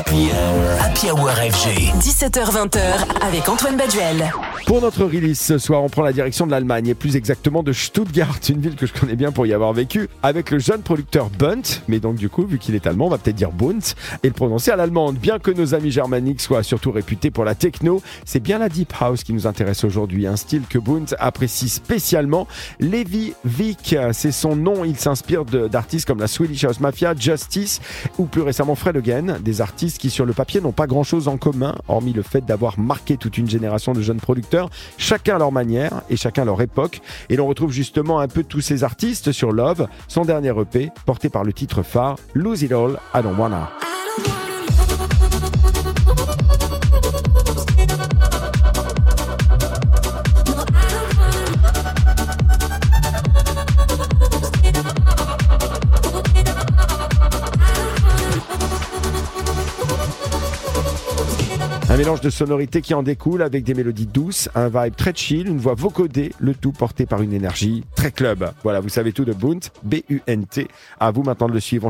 Happy Hour FG. 17h20h avec Antoine Baduel. Pour notre release ce soir, on prend la direction de l'Allemagne et plus exactement de Stuttgart, une ville que je connais bien pour y avoir vécu, avec le jeune producteur Bunt. Mais donc du coup, vu qu'il est allemand, on va peut-être dire Bunt et le prononcer à l'allemande. Bien que nos amis germaniques soient surtout réputés pour la techno, c'est bien la deep house qui nous intéresse aujourd'hui, un style que Bunt apprécie spécialement. Levi Vick, c'est son nom. Il s'inspire d'artistes comme la Swedish House Mafia, Justice ou plus récemment Fred Again, des artistes qui sur le papier n'ont pas grand-chose en commun, hormis le fait d'avoir marqué toute une génération de jeunes producteurs, chacun à leur manière et chacun à leur époque. Et l'on retrouve justement un peu tous ces artistes sur Love, son dernier EP, porté par le titre phare Lose It All, I Don't Wanna. Mélange de sonorités qui en découle avec des mélodies douces, un vibe très chill, une voix vocodée, le tout porté par une énergie très club. Voilà, vous savez tout de Bunt, B-U-N-T. À vous maintenant de le suivre.